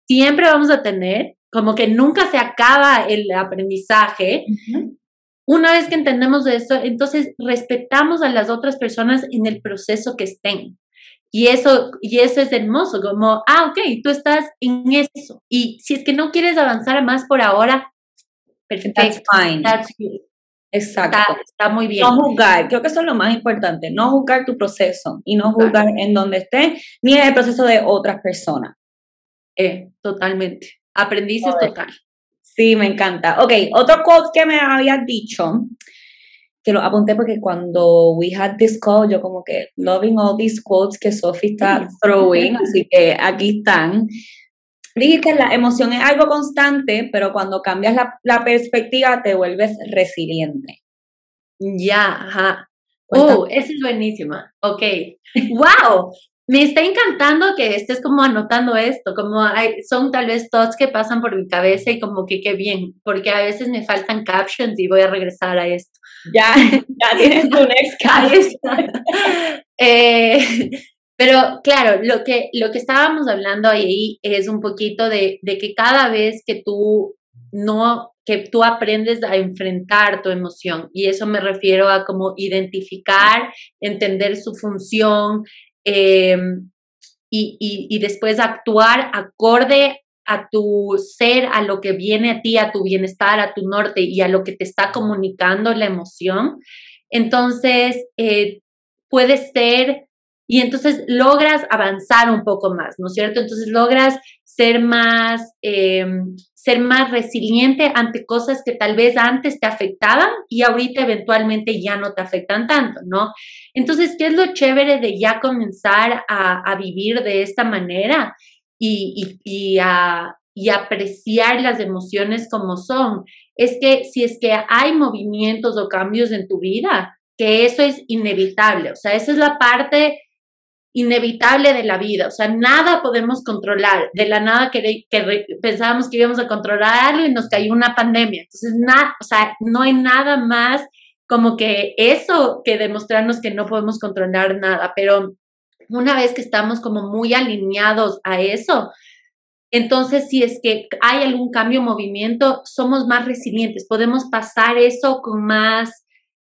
Siempre vamos a tener, como que nunca se acaba el aprendizaje. Una vez que entendemos eso, entonces respetamos a las otras personas en el proceso que estén. Y eso, y eso es hermoso, como, ah, ok, tú estás en eso. Y si es que no quieres avanzar más por ahora, perfecto. That's fine. Exacto. Está, muy bien. No juzgar, creo que eso es lo más importante, no juzgar tu proceso y no juzgar en donde estés, ni en el proceso de otras personas. Eh, totalmente. Aprendices total. Sí, me encanta. Ok, otro quote que me habías dicho que lo apunté porque cuando we had this call, yo como que loving all these quotes que Sophie está throwing, así que aquí están. Dijiste, la emoción es algo constante, pero cuando cambias la, la perspectiva te vuelves resiliente. Ya, ajá. Uh, esa es buenísima. Ok. ¡Wow! Me está encantando que estés como anotando esto, como hay, son tal vez thoughts que pasan por mi cabeza y como que qué bien, porque a veces me faltan captions y voy a regresar a esto. Ya, ya tienes tu next caption. eh, pero claro, lo que, lo que estábamos hablando ahí es un poquito de, de que cada vez que tú no que tú aprendes a enfrentar tu emoción y eso me refiero a como identificar, entender su función, Em, y, y, después actuar acorde a tu ser, a lo que viene a ti, a tu bienestar, a tu norte y a lo que te está comunicando la emoción. Entonces, eh, puede ser, y entonces logras avanzar un poco más, ¿no es cierto? Entonces logras ser más, em, ser más resiliente ante cosas que tal vez antes te afectaban y ahorita eventualmente ya no te afectan tanto, ¿no? Entonces, ¿qué es lo chévere de ya comenzar a, vivir de esta manera y, a, apreciar las emociones como son? Es que si es que hay movimientos o cambios en tu vida, que eso es inevitable, o sea, esa es la parte inevitable de la vida, o sea, nada podemos controlar, de la nada que, que pensábamos que íbamos a controlar algo y nos cayó una pandemia, entonces, nada, o sea, no hay nada más como que eso que demostrarnos que no podemos controlar nada, pero una vez que estamos como muy alineados a eso, entonces si es que hay algún cambio movimiento, somos más resilientes, podemos pasar eso con más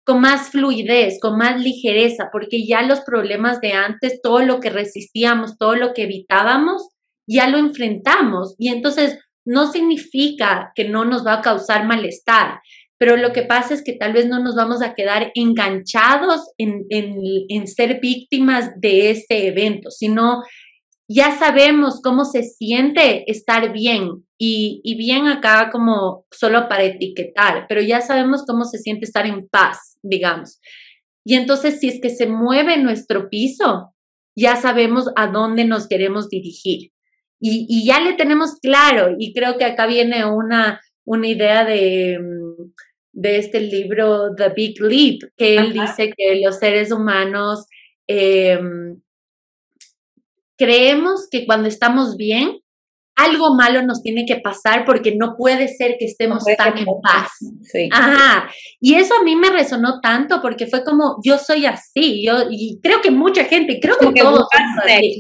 con más fluidez, con más ligereza, porque ya los problemas de antes, todo lo que resistíamos, todo lo que evitábamos, ya lo enfrentamos. Y entonces no significa que no nos va a causar malestar, pero lo que pasa es que tal vez no nos vamos a quedar enganchados en, en, ser víctimas de ese evento, sino ya sabemos cómo se siente estar bien y, y, bien acá como solo para etiquetar, pero ya sabemos cómo se siente estar en paz, digamos. Y entonces si es que se mueve nuestro piso, ya sabemos a dónde nos queremos dirigir. Y, y ya le tenemos claro, y creo que acá viene una, una idea de, mm, de este libro The Big Leap, que él dice que los seres humanos em, creemos que cuando estamos bien, algo malo nos tiene que pasar porque no puede ser que estemos tan en paz. Ajá. Y eso a mí me resonó tanto porque fue como, yo soy así, yo, y creo que mucha gente, creo que, todos.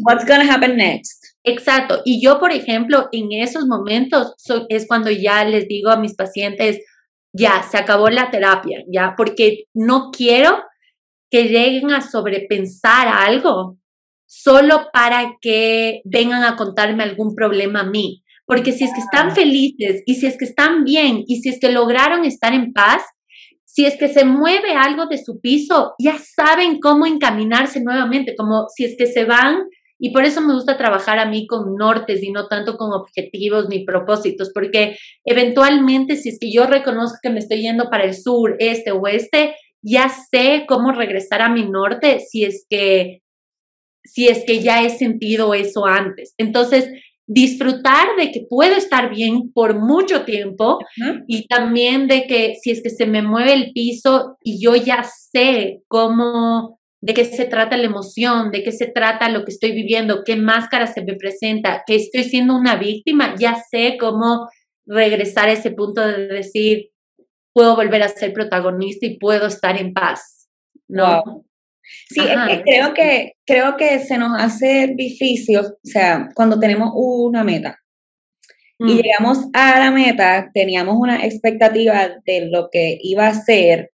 What's gonna happen next? Exacto. Y yo, por ejemplo, en esos momentos es cuando ya les digo a mis pacientes, ya, se acabó la terapia, ya, porque no quiero que lleguen a sobrepensar algo solo para que vengan a contarme algún problema a mí. Porque si es que están felices y si es que están bien y si es que lograron estar en paz, si es que se mueve algo de su piso, ya saben cómo encaminarse nuevamente, como si es que se van y por eso me gusta trabajar a mí con nortes y no tanto con objetivos ni propósitos, porque eventualmente si es que yo reconozco que me estoy yendo para el sur, este, oeste, ya sé cómo regresar a mi norte si es que, si es que ya he sentido eso antes. Entonces, disfrutar de que puedo estar bien por mucho tiempo y también de que si es que se me mueve el piso y yo ya sé cómo, de qué se trata la emoción, de qué se trata lo que estoy viviendo, qué máscara se me presenta, que estoy siendo una víctima, ya sé cómo regresar a ese punto de decir, puedo volver a ser protagonista y puedo estar en paz, ¿no? Sí, es que creo que creo que se nos hace difícil, o sea, cuando tenemos una meta y mm. llegamos a la meta, teníamos una expectativa de lo que iba a ser,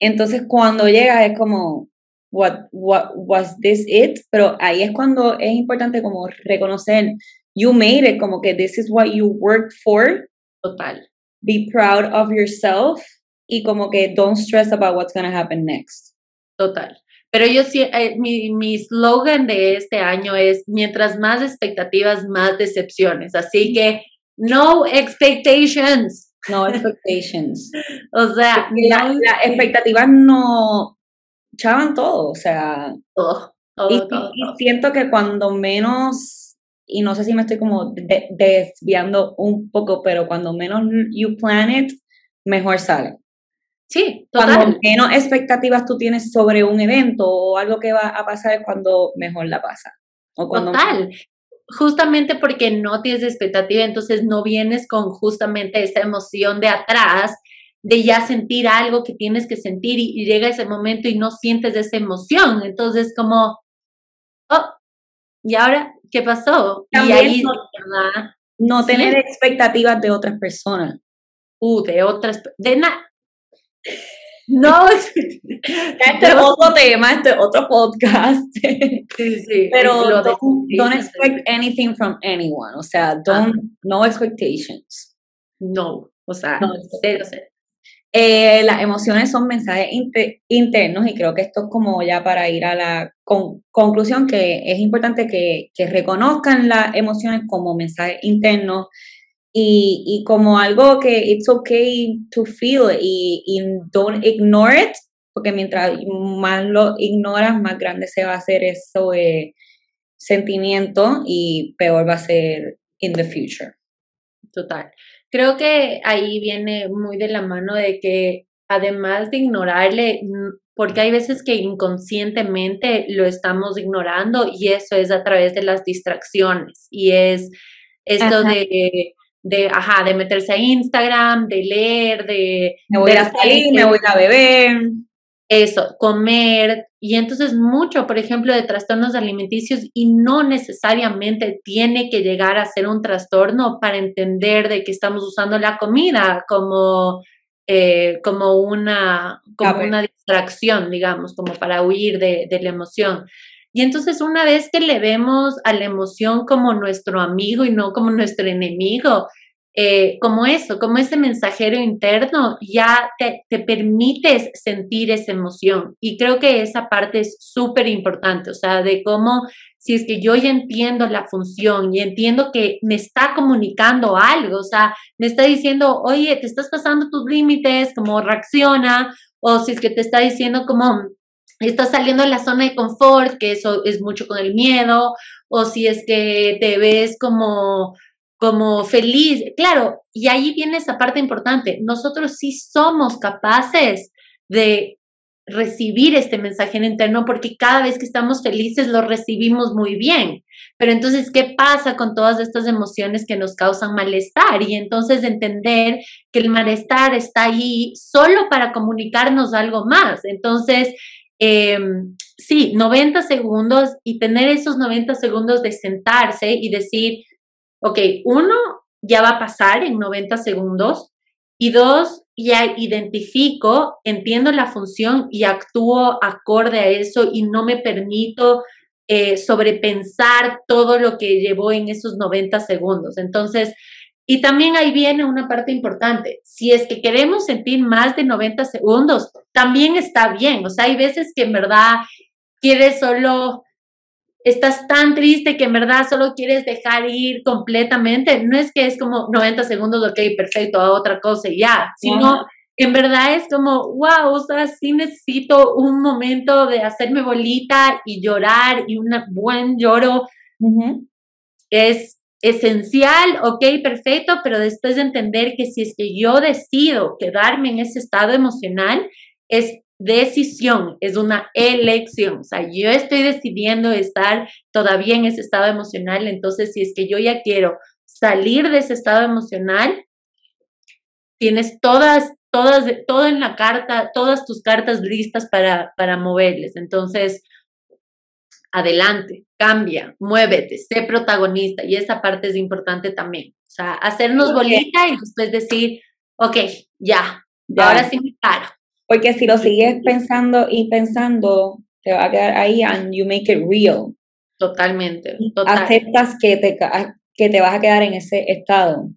entonces cuando llega es como what what was this it, pero ahí es cuando es importante como reconocer you made it, como que this is what you worked for. Total. Be proud of yourself y como que don't stress about what's going to happen next. Total. Pero yo sí, eh, mi, mi slogan de este año es, mientras más expectativas, más decepciones. Así que, no expectations. No expectations. o sea, las expectativas no echaban todo, o sea. y, siento que cuando menos, y no sé si me estoy como desviando un poco, pero cuando menos you plan it, mejor sale. Sí, total. Cuando menos expectativas tú tienes sobre un evento o algo que va a pasar es cuando mejor la pasa. O cuando total. Justamente porque no tienes expectativa, entonces no vienes con justamente esa emoción de atrás, de ya sentir algo que tienes que sentir y, llega ese momento y no sientes esa emoción. Entonces como, oh, ¿y ahora qué pasó? y ahí, no, no tener expectativas de otras personas. Uh, de otras, de nada no, este es otro tema, este es otro podcast. Sí, sí. Pero don't, expect anything from anyone. O sea, don't, no expectations. No, o sea, no, cero, cero. Eh, las emociones son mensajes internos y creo que esto es como ya para ir a la conclusión que es importante que, que reconozcan las emociones como mensajes internos y, y, como algo que it's okay to feel y, y, don't ignore it, porque mientras más lo ignoras, más grande se va a hacer eso de sentimiento y peor va a ser in the future. Total. Creo que ahí viene muy de la mano de que además de ignorarle, porque hay veces que inconscientemente lo estamos ignorando y eso es a través de las distracciones y es esto de de, ajá, de meterse a Instagram, de leer, de... Me voy a salir, me voy a beber. Eso, comer. Y entonces mucho, por ejemplo, de trastornos alimenticios y no necesariamente tiene que llegar a ser un trastorno para entender de que estamos usando la comida como, eh, como, una, como una distracción, digamos, como para huir de, de la emoción. Y entonces una vez que le vemos a la emoción como nuestro amigo y no como nuestro enemigo, eh, como eso, como ese mensajero interno, ya te, te permites sentir esa emoción. Y creo que esa parte es súper importante, o sea, de cómo si es que yo ya entiendo la función y entiendo que me está comunicando algo, o sea, me está diciendo, oye, te estás pasando tus límites, como reacciona, o si es que te está diciendo como estás saliendo de la zona de confort, que eso es mucho con el miedo, o si es que te ves como, como feliz. Claro, y ahí viene esa parte importante. Nosotros sí somos capaces de recibir este mensaje interno porque cada vez que estamos felices lo recibimos muy bien. Pero entonces, ¿qué pasa con todas estas emociones que nos causan malestar? Y entonces entender que el malestar está ahí solo para comunicarnos algo más. Entonces, eh, sí, 90 segundos y tener esos 90 segundos de sentarse y decir, ok, uno, ya va a pasar en 90 segundos y dos, ya identifico, entiendo la función y actúo acorde a eso y no me permito eh, sobrepensar todo lo que llevó en esos 90 segundos. Entonces, y también ahí viene una parte importante. Si es que queremos sentir más de 90 segundos, también está bien. O sea, hay veces que en verdad quieres solo, estás tan triste que en verdad solo quieres dejar ir completamente. No es que es como 90 segundos, ok, perfecto, a otra cosa y ya, sino en verdad es como, wow, o sea, sí necesito un momento de hacerme bolita y llorar y un buen lloro. Es esencial, ok, perfecto, pero después de entender que si es que yo decido quedarme en ese estado emocional, es decisión, es una elección. O sea, yo estoy decidiendo estar todavía en ese estado emocional, entonces si es que yo ya quiero salir de ese estado emocional, tienes todas, todas, todo en la carta, todas tus cartas listas para, para moverles. Entonces, adelante, cambia, muévete, sé protagonista y esa parte es importante también. O sea, hacernos bolita y después decir, ok, ya, ahora sí me paro. Porque si lo sigues pensando y pensando, te va a quedar ahí and you make it real. Totalmente. Aceptas que te, que te vas a quedar en ese estado.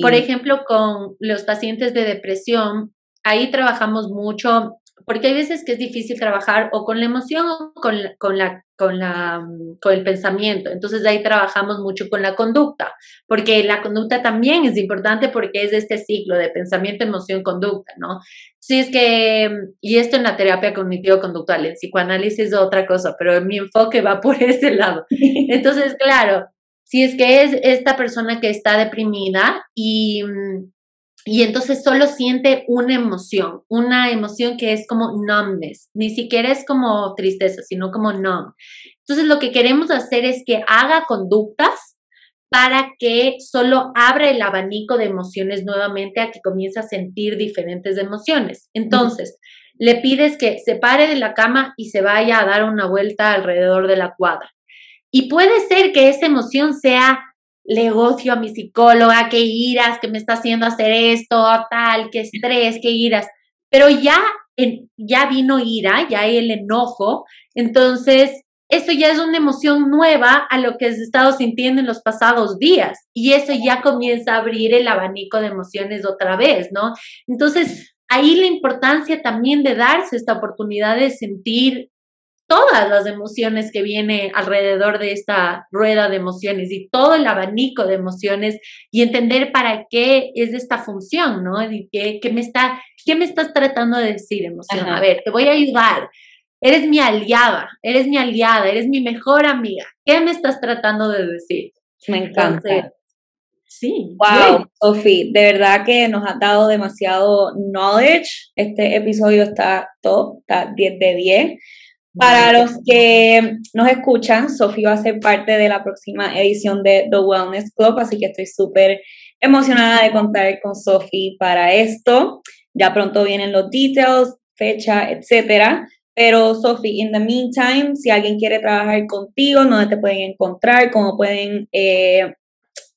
Por ejemplo, con los pacientes de depresión, ahí trabajamos mucho, porque hay veces que es difícil trabajar o con la emoción o con, con, la, con, la, con el pensamiento. Entonces ahí trabajamos mucho con la conducta, porque la conducta también es importante porque es este ciclo de pensamiento, emoción, conducta, ¿no? Sí, es que, y esto en la terapia cognitivo-conductual, en psicoanálisis es otra cosa, pero mi enfoque va por ese lado. Entonces, claro, si es que es esta persona que está deprimida y, y entonces solo siente una emoción, una emoción que es como numbness, ni siquiera es como tristeza, sino como numb. Entonces lo que queremos hacer es que haga conductas para que solo abra el abanico de emociones nuevamente a que comience a sentir diferentes emociones. Entonces, le pides que se pare de la cama y se vaya a dar una vuelta alrededor de la cuadra. Y puede ser que esa emoción sea, le odio a mi psicóloga, qué iras, que me está haciendo hacer esto, tal, qué estrés, qué iras. Pero ya, ya vino ira, ya hay el enojo. Entonces, eso ya es una emoción nueva a lo que has estado sintiendo en los pasados días. Y eso ya comienza a abrir el abanico de emociones otra vez, ¿no? Entonces, ahí la importancia también de darse esta oportunidad de sentir todas las emociones que viene alrededor de esta rueda de emociones y todo el abanico de emociones y entender para qué es esta función, ¿no? Y qué, me, está, qué me estás tratando de decir, emoción. A ver, te voy a ayudar. Eres mi aliada, eres mi aliada, eres mi mejor amiga. ¿Qué me estás tratando de decir? Me encanta. sí. Wow, Sofi, de verdad que nos ha dado demasiado knowledge. Este episodio está top, está 10 de 10. Para los que nos escuchan, Sofía va a ser parte de la próxima edición de The Wellness Club, así que estoy súper emocionada de contar con Sofía para esto. Ya pronto vienen los details, fecha, etcétera. Pero Sofía, in the meantime, si alguien quiere trabajar contigo, ¿dónde te pueden encontrar? ¿Cómo pueden eh,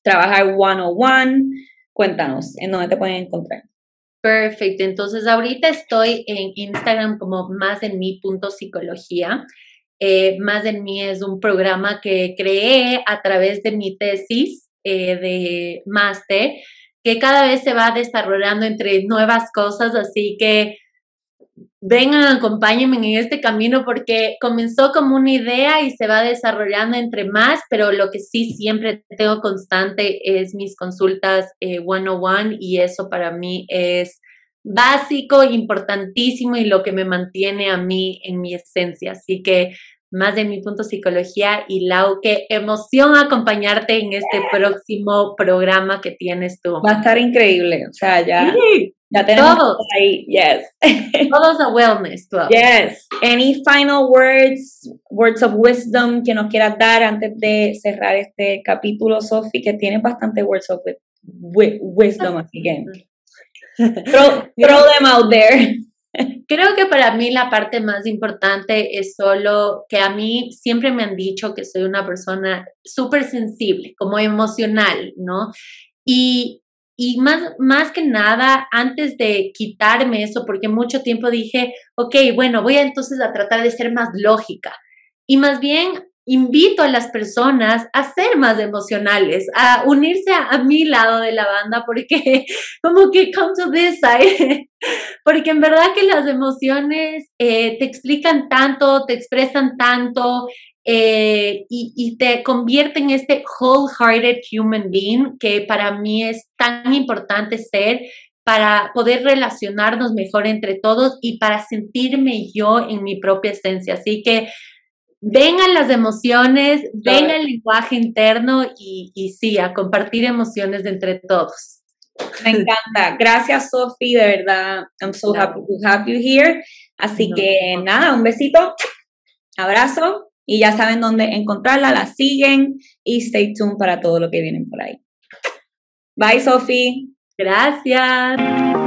trabajar one on one? Cuéntanos, ¿en dónde te pueden encontrar? Perfecto, entonces ahorita estoy en Instagram como más en mi punto psicología. Eh, más en mí es un programa que creé a través de mi tesis eh, de máster, que cada vez se va desarrollando entre nuevas cosas, así que vengan, acompáñenme en este camino porque comenzó como una idea y se va desarrollando entre más, pero lo que sí siempre tengo constante es mis consultas eh, one-on-one y eso para mí es básico, importantísimo y lo que me mantiene a mí en mi esencia. Así que más de mi punto psicología y Lau, qué emoción acompañarte en este próximo programa que tienes tú. Va a estar increíble, o sea, ya, ya tenemos todos ahí, yes. todos a wellness club. Yes. Any final words, words of wisdom que nos quieras dar antes de cerrar este capítulo, Sophie, que tiene bastante words of wisdom, así que throw, throw them out there. Creo que para mí la parte más importante es solo que a mí siempre me han dicho que soy una persona súper sensible, como emocional, ¿no? Y, y más, más que nada, antes de quitarme eso, porque mucho tiempo dije, ok, bueno, voy entonces a tratar de ser más lógica. Y más bien invito a las personas a ser más emocionales, a unirse a, mi lado de la banda, porque como que come to this side, porque en verdad que las emociones eh, te explican tanto, te expresan tanto eh, y, y, te convierten en este wholehearted human being que para mí es tan importante ser para poder relacionarnos mejor entre todos y para sentirme yo en mi propia esencia. Así que vengan las emociones, venga el lenguaje interno y, y sí, a compartir emociones entre todos. Me encanta. Gracias, Sophie. De verdad, I'm so happy to have you here. Así que nada, un besito, abrazo y ya saben dónde encontrarla, la siguen y stay tuned para todo lo que viene por ahí. Bye, Sophie. Gracias.